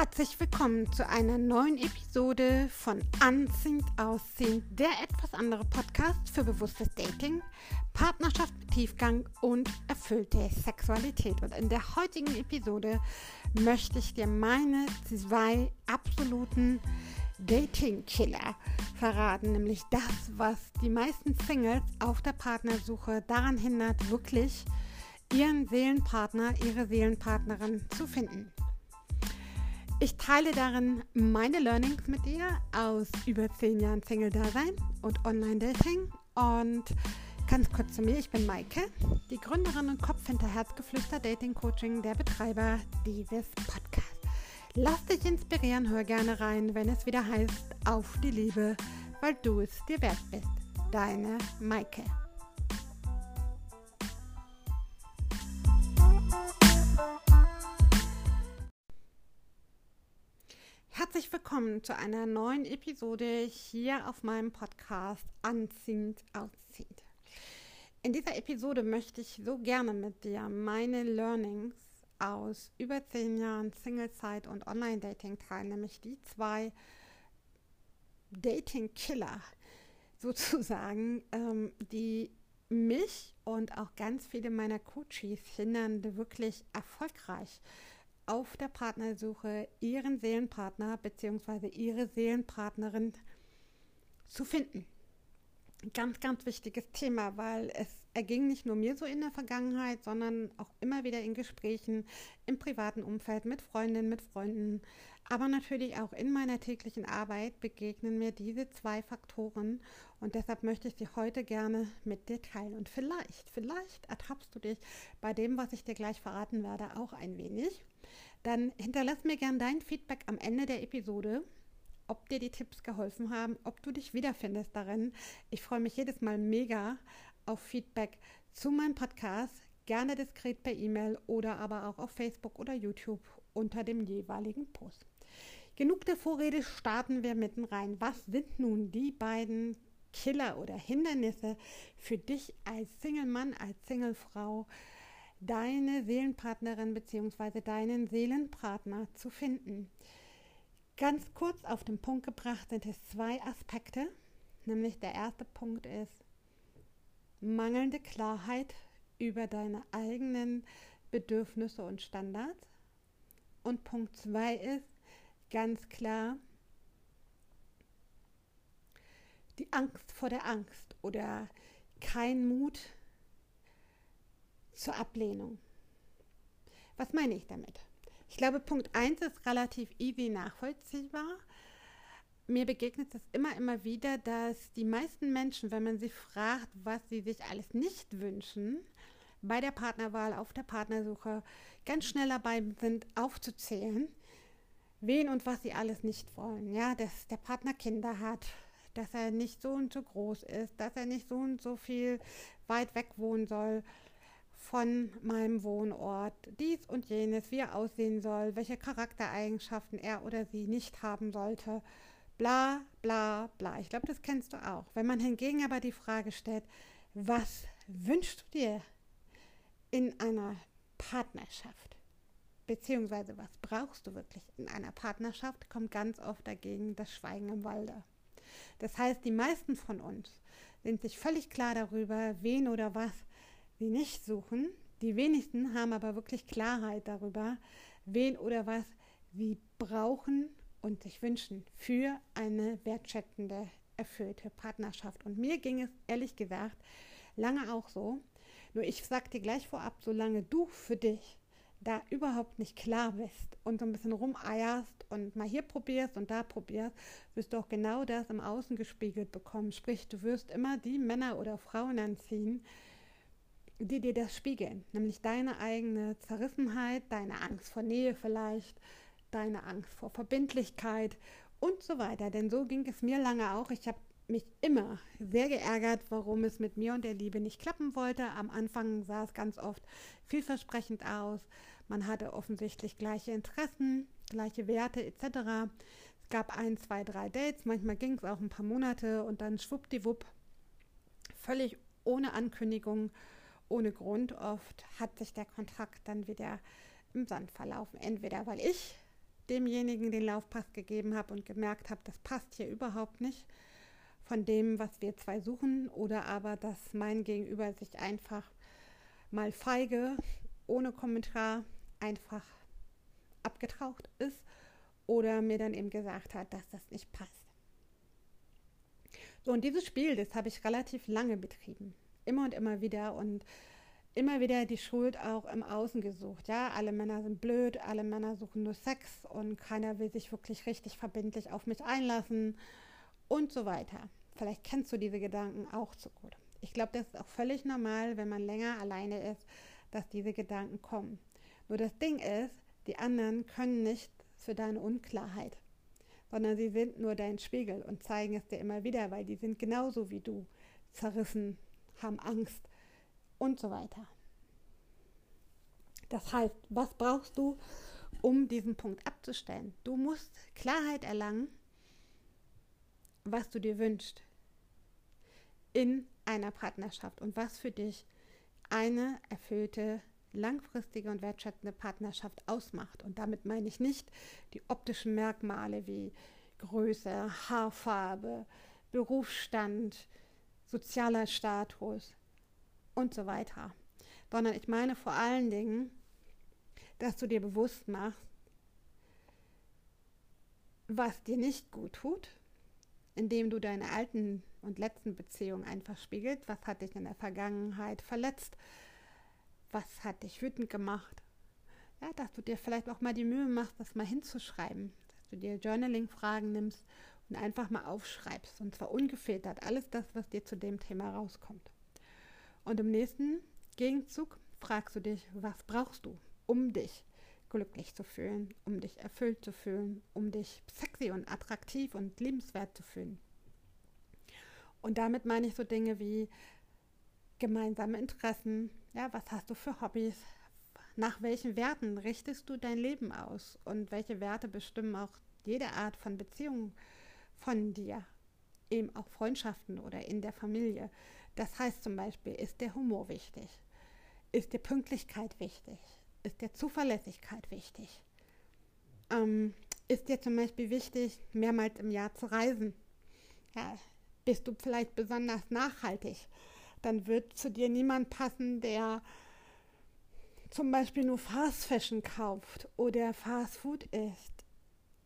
Herzlich willkommen zu einer neuen Episode von Anziehend Aussehen, der etwas andere Podcast für bewusstes Dating, Partnerschaft mit Tiefgang und erfüllte Sexualität. Und in der heutigen Episode möchte ich dir meine zwei absoluten Dating-Killer verraten, nämlich das, was die meisten Singles auf der Partnersuche daran hindert, wirklich ihren Seelenpartner, ihre Seelenpartnerin zu finden. Ich teile darin meine Learnings mit dir aus über zehn Jahren Single-Dasein und Online-Dating. Und ganz kurz zu mir, ich bin Maike, die Gründerin und Kopf hinter Herzgeflüster Dating Coaching, der Betreiber dieses Podcasts. Lass dich inspirieren, hör gerne rein, wenn es wieder heißt, auf die Liebe, weil du es dir wert bist. Deine Maike. Willkommen zu einer neuen Episode hier auf meinem Podcast Anziehend Ausziehend. In dieser Episode möchte ich so gerne mit dir meine Learnings aus über zehn Jahren Singlezeit und Online-Dating teilen, nämlich die zwei Dating-Killer sozusagen, ähm, die mich und auch ganz viele meiner Coaches hindern, wirklich erfolgreich auf der Partnersuche ihren Seelenpartner bzw. ihre Seelenpartnerin zu finden. Ganz, ganz wichtiges Thema, weil es erging nicht nur mir so in der Vergangenheit, sondern auch immer wieder in Gesprächen im privaten Umfeld mit Freundinnen, mit Freunden, aber natürlich auch in meiner täglichen Arbeit begegnen mir diese zwei Faktoren und deshalb möchte ich sie heute gerne mit dir teilen. Und vielleicht, vielleicht ertappst du dich bei dem, was ich dir gleich verraten werde, auch ein wenig. Dann hinterlass mir gern dein Feedback am Ende der Episode ob dir die Tipps geholfen haben, ob du dich wiederfindest darin. Ich freue mich jedes Mal mega auf Feedback zu meinem Podcast, gerne diskret per E-Mail oder aber auch auf Facebook oder YouTube unter dem jeweiligen Post. Genug der Vorrede, starten wir mitten rein. Was sind nun die beiden Killer oder Hindernisse für dich als Single-Mann, als Single-Frau, deine Seelenpartnerin bzw. deinen Seelenpartner zu finden? Ganz kurz auf den Punkt gebracht sind es zwei Aspekte. Nämlich der erste Punkt ist mangelnde Klarheit über deine eigenen Bedürfnisse und Standards. Und Punkt zwei ist ganz klar die Angst vor der Angst oder kein Mut zur Ablehnung. Was meine ich damit? Ich glaube, Punkt 1 ist relativ easy nachvollziehbar. Mir begegnet es immer, immer wieder, dass die meisten Menschen, wenn man sie fragt, was sie sich alles nicht wünschen, bei der Partnerwahl, auf der Partnersuche, ganz schnell dabei sind, aufzuzählen, wen und was sie alles nicht wollen. Ja, dass der Partner Kinder hat, dass er nicht so und so groß ist, dass er nicht so und so viel weit weg wohnen soll, von meinem Wohnort, dies und jenes, wie er aussehen soll, welche Charaktereigenschaften er oder sie nicht haben sollte, bla bla bla. Ich glaube, das kennst du auch. Wenn man hingegen aber die Frage stellt, was wünschst du dir in einer Partnerschaft? Beziehungsweise was brauchst du wirklich in einer Partnerschaft, kommt ganz oft dagegen das Schweigen im Walde. Das heißt, die meisten von uns sind sich völlig klar darüber, wen oder was sie nicht suchen. Die wenigsten haben aber wirklich Klarheit darüber, wen oder was sie brauchen und sich wünschen für eine wertschätzende, erfüllte Partnerschaft. Und mir ging es ehrlich gesagt lange auch so. Nur ich sag dir gleich vorab, solange du für dich da überhaupt nicht klar bist und so ein bisschen rumeierst und mal hier probierst und da probierst, wirst du auch genau das im Außen gespiegelt bekommen. Sprich, du wirst immer die Männer oder Frauen anziehen, die dir das spiegeln, nämlich deine eigene Zerrissenheit, deine Angst vor Nähe vielleicht, deine Angst vor Verbindlichkeit und so weiter. Denn so ging es mir lange auch. Ich habe mich immer sehr geärgert, warum es mit mir und der Liebe nicht klappen wollte. Am Anfang sah es ganz oft vielversprechend aus. Man hatte offensichtlich gleiche Interessen, gleiche Werte etc. Es gab ein, zwei, drei Dates, manchmal ging es auch ein paar Monate und dann schwuppdiwupp, völlig ohne Ankündigung ohne Grund. Oft hat sich der Kontakt dann wieder im Sand verlaufen. Entweder weil ich demjenigen den Laufpass gegeben habe und gemerkt habe, das passt hier überhaupt nicht von dem, was wir zwei suchen, oder aber, dass mein Gegenüber sich einfach mal feige, ohne Kommentar, einfach abgetaucht ist oder mir dann eben gesagt hat, dass das nicht passt. So, und dieses Spiel, das habe ich relativ lange betrieben. Immer und immer wieder und immer wieder die Schuld auch im Außen gesucht. Ja, alle Männer sind blöd, alle Männer suchen nur Sex und keiner will sich wirklich richtig verbindlich auf mich einlassen und so weiter. Vielleicht kennst du diese Gedanken auch zu gut. Ich glaube, das ist auch völlig normal, wenn man länger alleine ist, dass diese Gedanken kommen. Nur das Ding ist, die anderen können nicht für deine Unklarheit, sondern sie sind nur dein Spiegel und zeigen es dir immer wieder, weil die sind genauso wie du, zerrissen, haben Angst und so weiter. Das heißt, was brauchst du, um diesen Punkt abzustellen? Du musst Klarheit erlangen, was du dir wünschst in einer Partnerschaft und was für dich eine erfüllte, langfristige und wertschätzende Partnerschaft ausmacht. Und damit meine ich nicht die optischen Merkmale wie Größe, Haarfarbe, Berufsstand, sozialer Status und so weiter, sondern ich meine vor allen Dingen, dass du dir bewusst machst, was dir nicht gut tut, indem du deine alten und letzten Beziehungen einfach spiegelt. Was hat dich in der Vergangenheit verletzt? Was hat dich wütend gemacht? Ja, dass du dir vielleicht auch mal die Mühe machst, das mal hinzuschreiben. Dass du dir Journaling-Fragen nimmst und einfach mal aufschreibst. Und zwar ungefiltert. Alles das, was dir zu dem Thema rauskommt. Und im nächsten Gegenzug fragst du dich, was brauchst du, um dich glücklich zu fühlen, um dich erfüllt zu fühlen, um dich sexy und attraktiv und liebenswert zu fühlen. Und damit meine ich so Dinge wie gemeinsame Interessen, ja, was hast du für Hobbys, nach welchen Werten richtest du dein Leben aus und welche Werte bestimmen auch jede Art von Beziehung von dir, eben auch Freundschaften oder in der Familie. Das heißt zum Beispiel, ist der Humor wichtig? Ist dir Pünktlichkeit wichtig? Ist dir Zuverlässigkeit wichtig? Ähm, ist dir zum Beispiel wichtig, mehrmals im Jahr zu reisen? Ja, bist du vielleicht besonders nachhaltig, dann wird zu dir niemand passen, der zum Beispiel nur Fast Fashion kauft oder Fast Food isst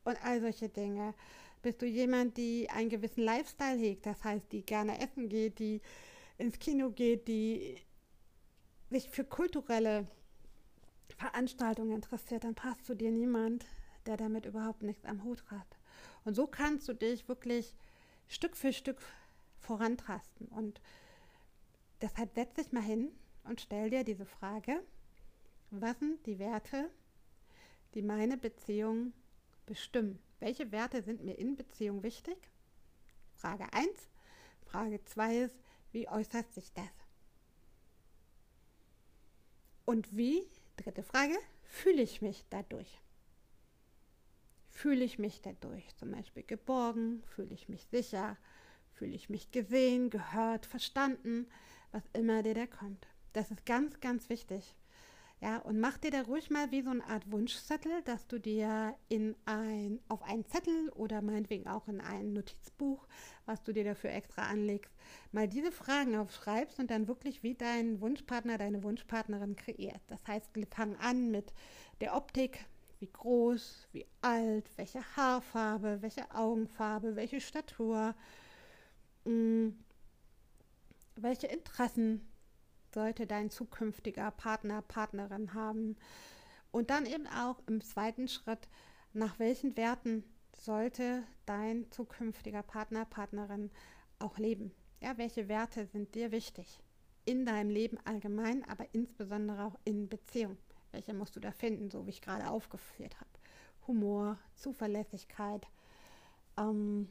und all solche Dinge. Bist du jemand, die einen gewissen Lifestyle hegt, das heißt, die gerne essen geht, die ins Kino geht, die sich für kulturelle Veranstaltungen interessiert, dann passt zu dir niemand, der damit überhaupt nichts am Hut hat. Und so kannst du dich wirklich Stück für Stück vorantasten. Und deshalb setz dich mal hin und stell dir diese Frage, was sind die Werte, die meine Beziehung bestimmen? Welche Werte sind mir in Beziehung wichtig? Frage 1. Frage 2 ist, wie äußert sich das? Und wie, dritte Frage, fühle ich mich dadurch? Fühle ich mich dadurch zum Beispiel geborgen? Fühle ich mich sicher? Fühle ich mich gesehen, gehört, verstanden? Was immer dir da kommt. Das ist ganz, ganz wichtig. Ja, und mach dir da ruhig mal wie so eine Art Wunschzettel, dass du dir in ein, auf einen Zettel oder meinetwegen auch in ein Notizbuch, was du dir dafür extra anlegst, mal diese Fragen aufschreibst und dann wirklich wie dein Wunschpartner, deine Wunschpartnerin kreiert. Das heißt, fangen an mit der Optik, wie groß, wie alt, welche Haarfarbe, welche Augenfarbe, welche Statur, mh, mm, welche Interessen sollte dein zukünftiger Partner, Partnerin haben. Und dann eben auch im zweiten Schritt, nach welchen Werten sollte dein zukünftiger Partner, Partnerin auch leben. Ja, welche Werte sind dir wichtig? In deinem Leben allgemein, aber insbesondere auch in Beziehung. Welche musst du da finden, so wie ich gerade aufgeführt habe? Humor, Zuverlässigkeit, ähm,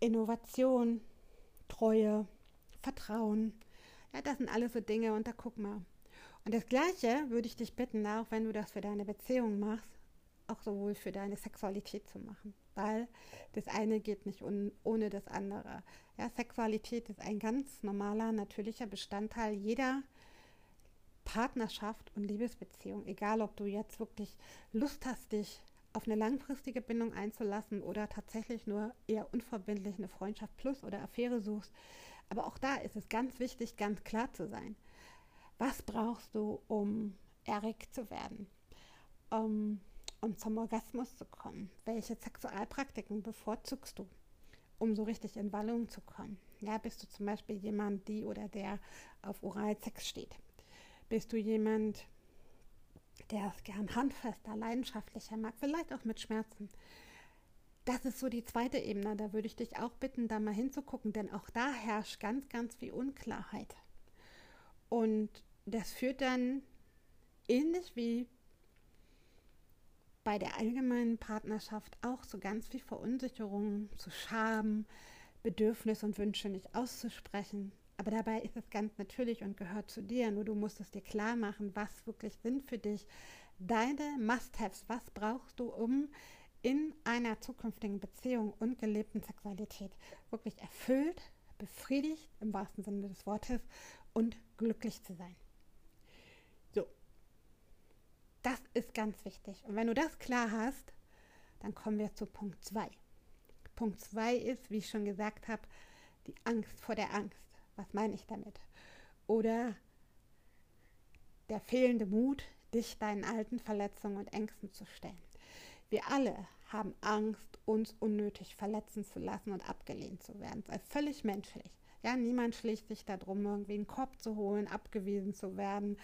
Innovation, Treue, Vertrauen. Ja, das sind alles so Dinge und da guck mal. Und das Gleiche würde ich dich bitten, auch wenn du das für deine Beziehung machst, auch sowohl für deine Sexualität zu machen. Weil das eine geht nicht un ohne das andere. Ja, Sexualität ist ein ganz normaler, natürlicher Bestandteil jeder Partnerschaft und Liebesbeziehung, egal ob du jetzt wirklich Lust hast, dich auf eine langfristige Bindung einzulassen oder tatsächlich nur eher unverbindlich eine Freundschaft plus oder Affäre suchst. Aber auch da ist es ganz wichtig, ganz klar zu sein. Was brauchst du, um erregt zu werden? Um, um zum Orgasmus zu kommen? Welche Sexualpraktiken bevorzugst du, um so richtig in Wallung zu kommen? Ja, bist du zum Beispiel jemand, die oder der auf Oralsex steht? Bist du jemand, der es gern handfester, leidenschaftlicher mag, vielleicht auch mit Schmerzen? Das ist so die zweite Ebene. Da würde ich dich auch bitten, da mal hinzugucken, denn auch da herrscht ganz, ganz viel Unklarheit. Und das führt dann ähnlich wie bei der allgemeinen Partnerschaft auch so ganz viel Verunsicherung, zu Scham, Bedürfnis und Wünsche nicht auszusprechen. Aber dabei ist es ganz natürlich und gehört zu dir. Nur du musst es dir klar machen, was wirklich sind für dich deine Must-Haves. Was brauchst du, um in einer zukünftigen Beziehung und gelebten Sexualität wirklich erfüllt, befriedigt im wahrsten Sinne des Wortes und glücklich zu sein. So, das ist ganz wichtig. Und wenn du das klar hast, dann kommen wir zu Punkt 2. Punkt 2 ist, wie ich schon gesagt habe, die Angst vor der Angst. Was meine ich damit? Oder der fehlende Mut, dich deinen alten Verletzungen und Ängsten zu stellen. Wir alle haben Angst, uns unnötig verletzen zu lassen und abgelehnt zu werden. Das ist völlig menschlich. Ja, niemand schlägt sich darum, irgendwie einen Korb zu holen, abgewiesen zu werden,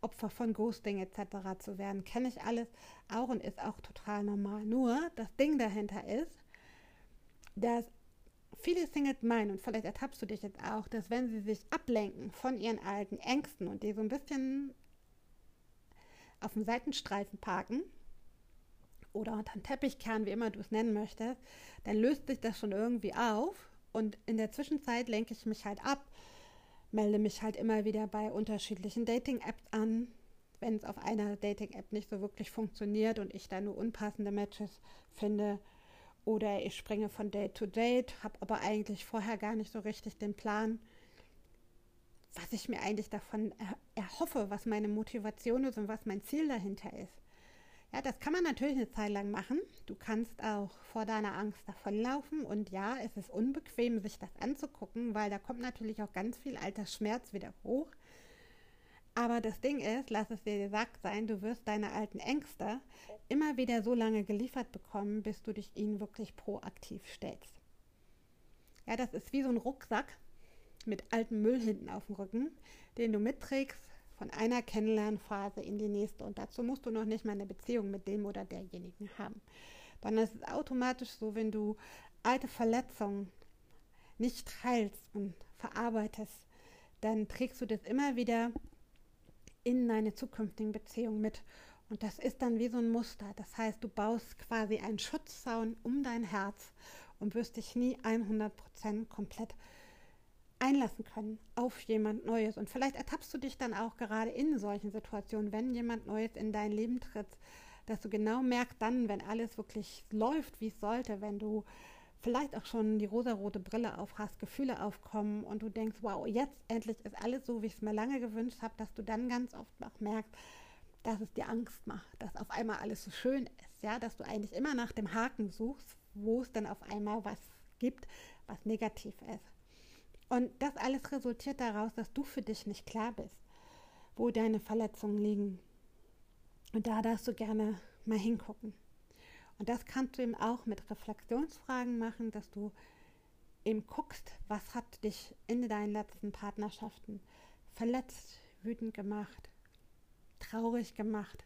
Opfer von Ghosting etc. zu werden. Kenne ich alles auch und ist auch total normal. Nur das Ding dahinter ist, dass viele Singles meinen, und vielleicht ertappst du dich jetzt auch, dass wenn sie sich ablenken von ihren alten Ängsten und die so ein bisschen auf dem Seitenstreifen parken, oder unter den Teppichkern, wie immer du es nennen möchtest, dann löst sich das schon irgendwie auf. Und in der Zwischenzeit lenke ich mich halt ab, melde mich halt immer wieder bei unterschiedlichen Dating-Apps an, wenn es auf einer Dating-App nicht so wirklich funktioniert und ich da nur unpassende Matches finde. Oder ich springe von Date zu Date, habe aber eigentlich vorher gar nicht so richtig den Plan, was ich mir eigentlich davon erhoffe, was meine Motivation ist und was mein Ziel dahinter ist. Ja, das kann man natürlich eine Zeit lang machen. Du kannst auch vor deiner Angst davonlaufen. Und ja, es ist unbequem, sich das anzugucken, weil da kommt natürlich auch ganz viel alter Schmerz wieder hoch. Aber das Ding ist, lass es dir gesagt sein, du wirst deine alten Ängste immer wieder so lange geliefert bekommen, bis du dich ihnen wirklich proaktiv stellst. Ja, das ist wie so ein Rucksack mit altem Müll hinten auf dem Rücken, den du mitträgst von einer Kennenlernphase in die nächste. Und dazu musst du noch nicht mal eine Beziehung mit dem oder derjenigen haben. Ist es automatisch so, wenn du alte Verletzungen nicht heilst und verarbeitest, dann trägst du das immer wieder in deine zukünftigen Beziehungen mit. Und das ist dann wie so ein Muster. Das heißt, du baust quasi einen Schutzzaun um dein Herz und wirst dich nie 100% komplett einlassen können auf jemand Neues. Und vielleicht ertappst du dich dann auch gerade in solchen Situationen, wenn jemand Neues in dein Leben tritt, dass du genau merkst dann, wenn alles wirklich läuft, wie es sollte, wenn du vielleicht auch schon die rosarote Brille auf hast, Gefühle aufkommen und du denkst, wow, jetzt endlich ist alles so, wie ich es mir lange gewünscht habe, dass du dann ganz oft auch merkst, dass es dir Angst macht, dass auf einmal alles so schön ist, ja, dass du eigentlich immer nach dem Haken suchst, wo es dann auf einmal was gibt, was negativ ist. Und das alles resultiert daraus, dass du für dich nicht klar bist, wo deine Verletzungen liegen. Und da darfst du gerne mal hingucken. Und das kannst du eben auch mit Reflexionsfragen machen, dass du eben guckst, was hat dich in deinen letzten Partnerschaften verletzt, wütend gemacht, traurig gemacht.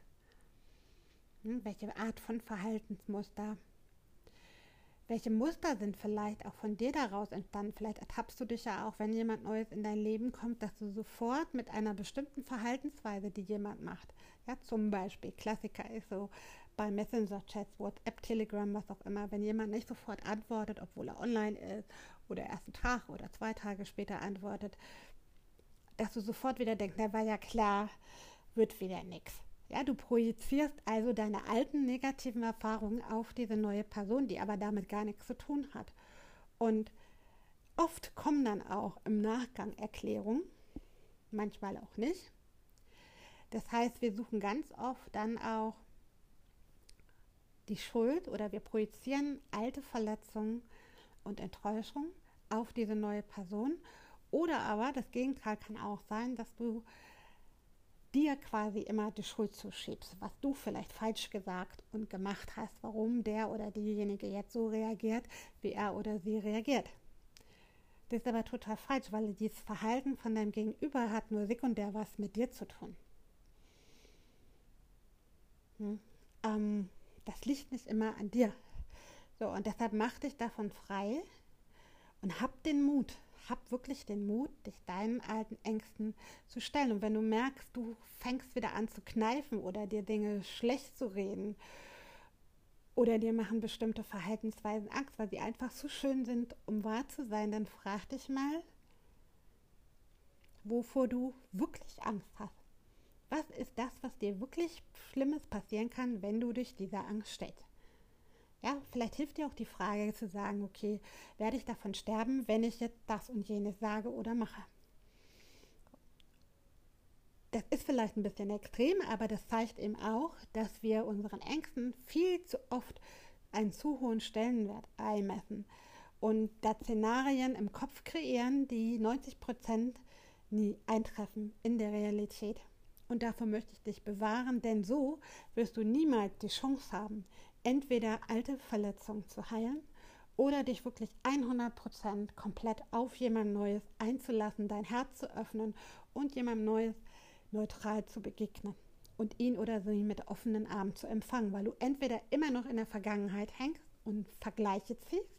Hm, welche Art von Verhaltensmuster welche Muster sind vielleicht auch von dir daraus entstanden? Vielleicht ertappst du dich ja auch, wenn jemand Neues in dein Leben kommt, dass du sofort mit einer bestimmten Verhaltensweise, die jemand macht, ja, zum Beispiel, Klassiker ist so bei Messenger-Chats, WhatsApp, Telegram, was auch immer, wenn jemand nicht sofort antwortet, obwohl er online ist oder erst einen Tag oder zwei Tage später antwortet, dass du sofort wieder denkst, na war ja klar, wird wieder nichts. Ja, du projizierst also deine alten negativen Erfahrungen auf diese neue Person, die aber damit gar nichts zu tun hat. Und oft kommen dann auch im Nachgang Erklärungen, manchmal auch nicht. Das heißt, wir suchen ganz oft dann auch die Schuld oder wir projizieren alte Verletzungen und Enttäuschung auf diese neue Person. Oder aber das Gegenteil kann auch sein, dass du dir quasi immer die Schuld zuschiebst, was du vielleicht falsch gesagt und gemacht hast, warum der oder diejenige jetzt so reagiert, wie er oder sie reagiert. Das ist aber total falsch, weil dieses Verhalten von deinem Gegenüber hat nur sekundär was mit dir zu tun. Hm? Ähm, das liegt nicht immer an dir. So, und deshalb mach dich davon frei und hab den Mut, hab wirklich den Mut, dich deinen alten Ängsten zu stellen. Und wenn du merkst, du fängst wieder an zu kneifen oder dir Dinge schlecht zu reden oder dir machen bestimmte Verhaltensweisen Angst, weil sie einfach so schön sind, um wahr zu sein, dann frag dich mal, wovor du wirklich Angst hast. Was ist das, was dir wirklich Schlimmes passieren kann, wenn du dich dieser Angst stellst? Ja, vielleicht hilft dir auch die Frage zu sagen, okay, werde ich davon sterben, wenn ich jetzt das und jenes sage oder mache? Das ist vielleicht ein bisschen extrem, aber das zeigt eben auch, dass wir unseren Ängsten viel zu oft einen zu hohen Stellenwert einmessen und da Szenarien im Kopf kreieren, die 90 Prozent nie eintreffen in der Realität. Und davor möchte ich dich bewahren, denn so wirst du niemals die Chance haben, entweder alte Verletzungen zu heilen oder dich wirklich 100% komplett auf jemand Neues einzulassen, dein Herz zu öffnen und jemand Neues neutral zu begegnen und ihn oder sie mit offenen Armen zu empfangen, weil du entweder immer noch in der Vergangenheit hängst und Vergleiche ziehst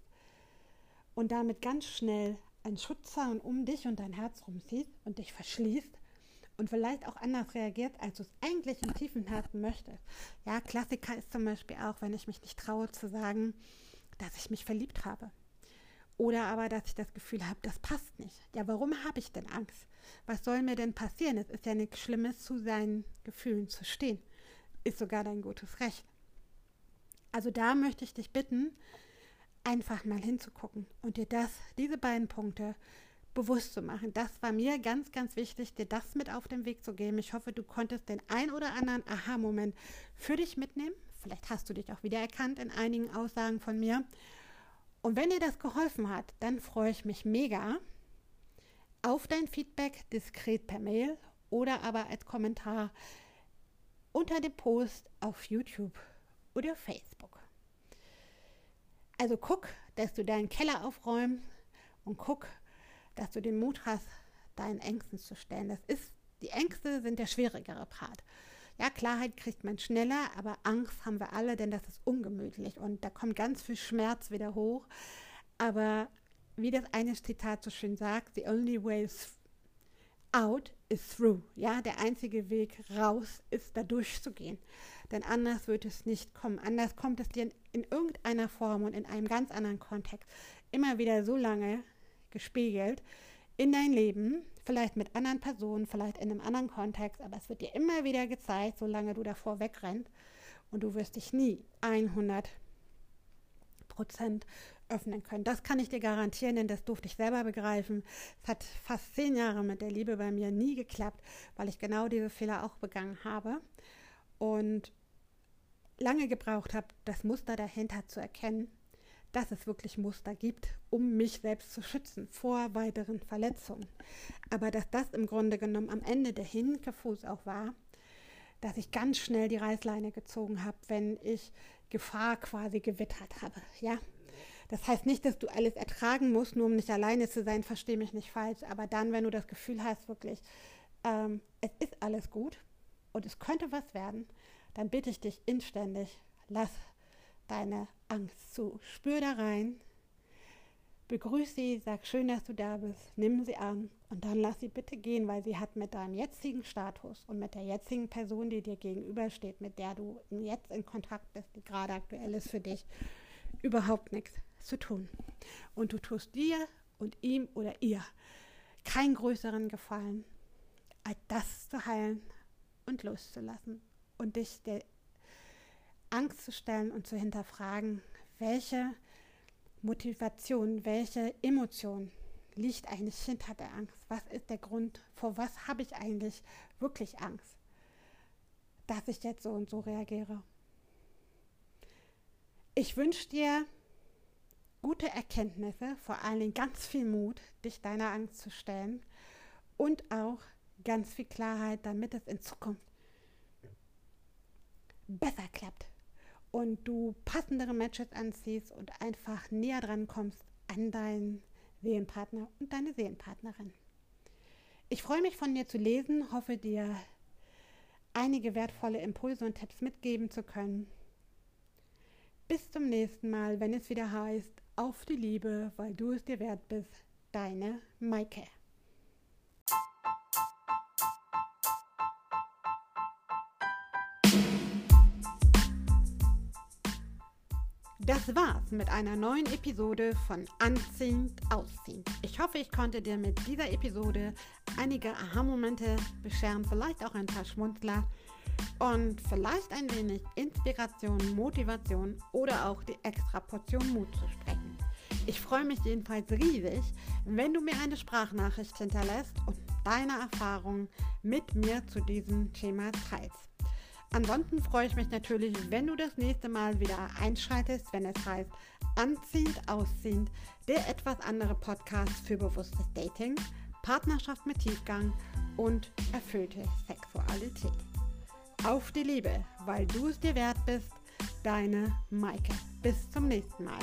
und damit ganz schnell einen Schutzzaun um dich und dein Herz rumziehst und dich verschließt und vielleicht auch anders reagiert, als du es eigentlich im tiefen Herzen möchtest. Ja, Klassiker ist zum Beispiel auch, wenn ich mich nicht traue zu sagen, dass ich mich verliebt habe. Oder aber, dass ich das Gefühl habe, das passt nicht. Ja, warum habe ich denn Angst? Was soll mir denn passieren? Es ist ja nichts Schlimmes, zu seinen Gefühlen zu stehen. Ist sogar dein gutes Recht. Also da möchte ich dich bitten, einfach mal hinzugucken und dir das, diese beiden Punkte bewusst zu machen. Das war mir ganz, ganz wichtig, dir das mit auf den Weg zu geben. Ich hoffe, du konntest den ein oder anderen Aha-Moment für dich mitnehmen. Vielleicht hast du dich auch wiedererkannt in einigen Aussagen von mir. Und wenn dir das geholfen hat, dann freue ich mich mega auf dein Feedback diskret per Mail oder aber als Kommentar unter dem Post auf YouTube oder Facebook. Also guck, dass du deinen Keller aufräumst und guck, dass du den Mut hast, deinen Ängsten zu stellen. Das ist, die Ängste sind der schwierigere Part. Ja, Klarheit kriegt man schneller, aber Angst haben wir alle, denn das ist ungemütlich und da kommt ganz viel Schmerz wieder hoch. Aber wie das eine Zitat so schön sagt, the only way out is through. Ja, der einzige Weg raus ist, da durchzugehen. Denn anders wird es nicht kommen. Anders kommt es dir in, in irgendeiner Form und in einem ganz anderen Kontext immer wieder so lange gespiegelt in dein Leben, vielleicht mit anderen Personen, vielleicht in einem anderen Kontext, aber es wird dir immer wieder gezeigt, solange du davor wegrennst und du wirst dich nie 100 Prozent öffnen können. Das kann ich dir garantieren, denn das durfte ich selber begreifen. Es hat fast zehn Jahre mit der Liebe bei mir nie geklappt, weil ich genau diese Fehler auch begangen habe und lange gebraucht habe, das Muster dahinter zu erkennen dass es wirklich Muster gibt, um mich selbst zu schützen vor weiteren Verletzungen. Aber dass das im Grunde genommen am Ende der Hinkefuß auch war, dass ich ganz schnell die Reißleine gezogen habe, wenn ich Gefahr quasi gewittert habe. Ja, das heißt nicht, dass du alles ertragen musst, nur um nicht alleine zu sein. Verstehe mich nicht falsch. Aber dann, wenn du das Gefühl hast, wirklich, ähm, es ist alles gut und es könnte was werden, dann bitte ich dich inständig, lass deine Angst zu. Spür da rein, begrüß sie, sag schön, dass du da bist, nimm sie an und dann lass sie bitte gehen, weil sie hat mit deinem jetzigen Status und mit der jetzigen Person, die dir gegenübersteht, mit der du jetzt in Kontakt bist, die gerade aktuell ist für dich, überhaupt nichts zu tun. Und du tust dir und ihm oder ihr keinen größeren Gefallen, als das zu heilen und loszulassen und dich der Angst zu stellen und zu hinterfragen, welche Motivation, welche Emotion liegt eigentlich hinter der Angst? Was ist der Grund? Vor was habe ich eigentlich wirklich Angst? dass ich jetzt so und so reagiere. Ich wünsche dir gute Erkenntnisse, vor allen Dingen ganz viel Mut, dich deiner Angst zu stellen und auch ganz viel Klarheit, damit es in Zukunft besser klappt und du passendere Matches anziehst und einfach näher dran kommst an deinen Seelenpartner und deine Seelenpartnerin. Ich freue mich von dir zu lesen, hoffe dir einige wertvolle Impulse und Tipps mitgeben zu können. Bis zum nächsten Mal, wenn es wieder heißt, auf die Liebe, weil du es dir wert bist, deine Maike. Das war's mit einer neuen Episode von Anziehend Ausziehend. Ich hoffe, ich konnte dir mit dieser Episode einige Aha-Momente bescheren, vielleicht auch ein paar Schmunzler und vielleicht ein wenig Inspiration, Motivation oder auch die extra Portion Mut zu sprechen. Ich freue mich jedenfalls riesig, wenn du mir eine Sprachnachricht hinterlässt und deine Erfahrungen mit mir zu diesem Thema teilst. Ansonsten freue ich mich natürlich, wenn du das nächste Mal wieder einschreitest, wenn es heißt Anziehend, Ausziehend, der etwas andere Podcast für bewusstes Dating, Partnerschaft mit Tiefgang und erfüllte Sexualität. Auf die Liebe, weil du es dir wert bist, deine Maike. Bis zum nächsten Mal.